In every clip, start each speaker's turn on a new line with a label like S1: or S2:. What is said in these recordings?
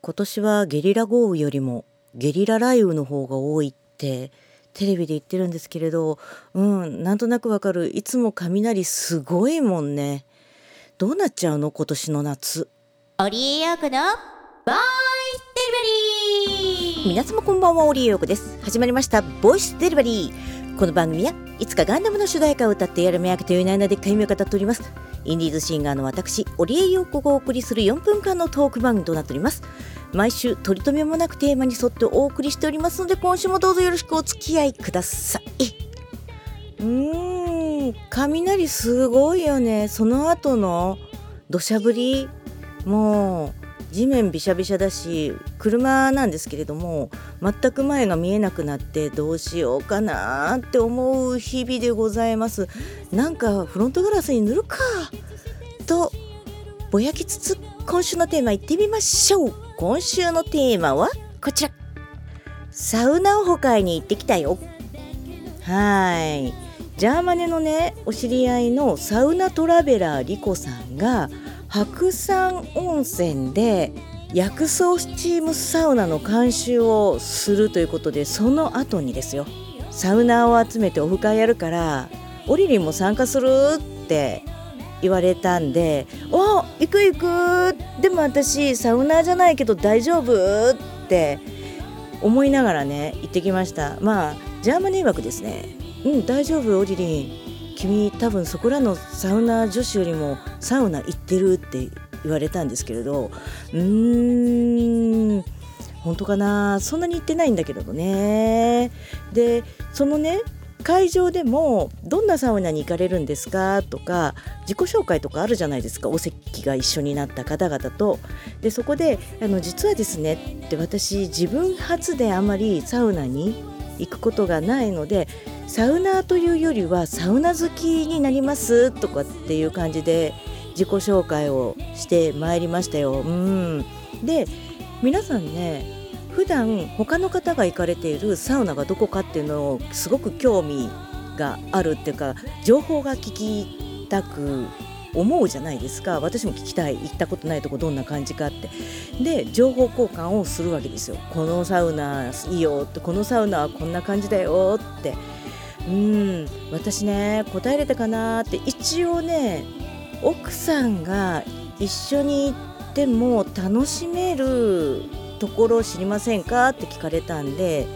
S1: 今年はゲリラ豪雨よりもゲリラ雷雨の方が多いってテレビで言ってるんですけれどうんなんとなくわかる。いつも雷すごいもんね。どうなっちゃうの？今年の夏。
S2: オリエヨークのボイスデリバリー。
S1: 皆様こんばんはオリエヨークです。始まりましたボイスデリバリー。この番組はいつかガンダムの主題歌を歌ってやる目開けという名で会名を語っております。インディーズシンガーの私オリエヨークがお送りする4分間のトーク番組となっております毎週取り留めもなくテーマに沿ってお送りしておりますので今週もどうぞよろしくお付き合いください。うーん雷すごいよね。その後の土砂降りもう地面びしゃびしゃだし車なんですけれども全く前が見えなくなってどうしようかなって思う日々でございます。なんかフロントガラスに塗るかとぼやきつつ今週のテーマいってみましょう。今週のテーマは？こちら。サウナオフ会に行ってきたよ。はい。ジャーマネのねお知り合いのサウナトラベラーリコさんが白山温泉で薬草スチームサウナの監修をするということでその後にですよ。サウナーを集めてオフ会やるからオリリンも参加するって言われたんで「お行く行くでも私サウナじゃないけど大丈夫?」って思いながらね行ってきました。まあジャーマネー枠ですねうん大丈夫？オリリン君多分そこらのサウナ女子よりもサウナ行ってるって言われたんですけれどうーん本当かなそんなに行ってないんだけどねでそのね会場でもどんなサウナに行かれるんですか？とか自己紹介とかあるじゃないですか？お席が一緒になった方々と。でそこであの実はですねって私自分初であまりサウナに行くことがないのでサウナーというよりはサウナ好きになりますとかっていう感じで自己紹介をしてまいりましたよ。うん。で皆さんね普段他の方が行かれているサウナがどこかっていうのをすごく興味があるっていうか情報が聞きたく思うじゃないですか。私も聞きたい。行ったことないとこどんな感じかって。で情報交換をするわけですよ。このサウナいいよってこのサウナはこんな感じだよって。うん私ね答えれたかなって。一応ね奥さんが一緒に行っても楽しめるところを知りませんか？って聞かれたんで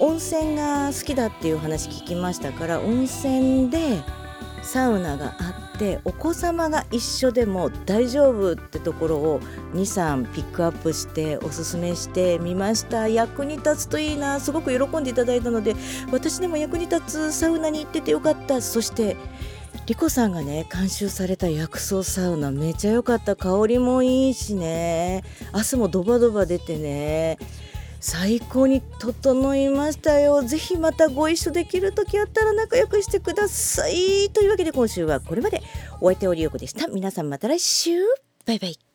S1: 温泉が好きだっていう話聞きましたから温泉でサウナがあってお子様が一緒でも大丈夫ってところを23ピックアップしておすすめしてみました。役に立つといいなすごく喜んでいただいたので私でも役に立つサウナに行っててよかった。そしてリコさんがね監修された薬草サウナめちゃ良かった。香りもいいしね。汗もドバドバ出てね。最高に整いましたよ。ぜひまたご一緒できる時あったら仲良くしてください。というわけで今週はこれまで。お相手オリオコでした。皆さんまた来週。バイバイ。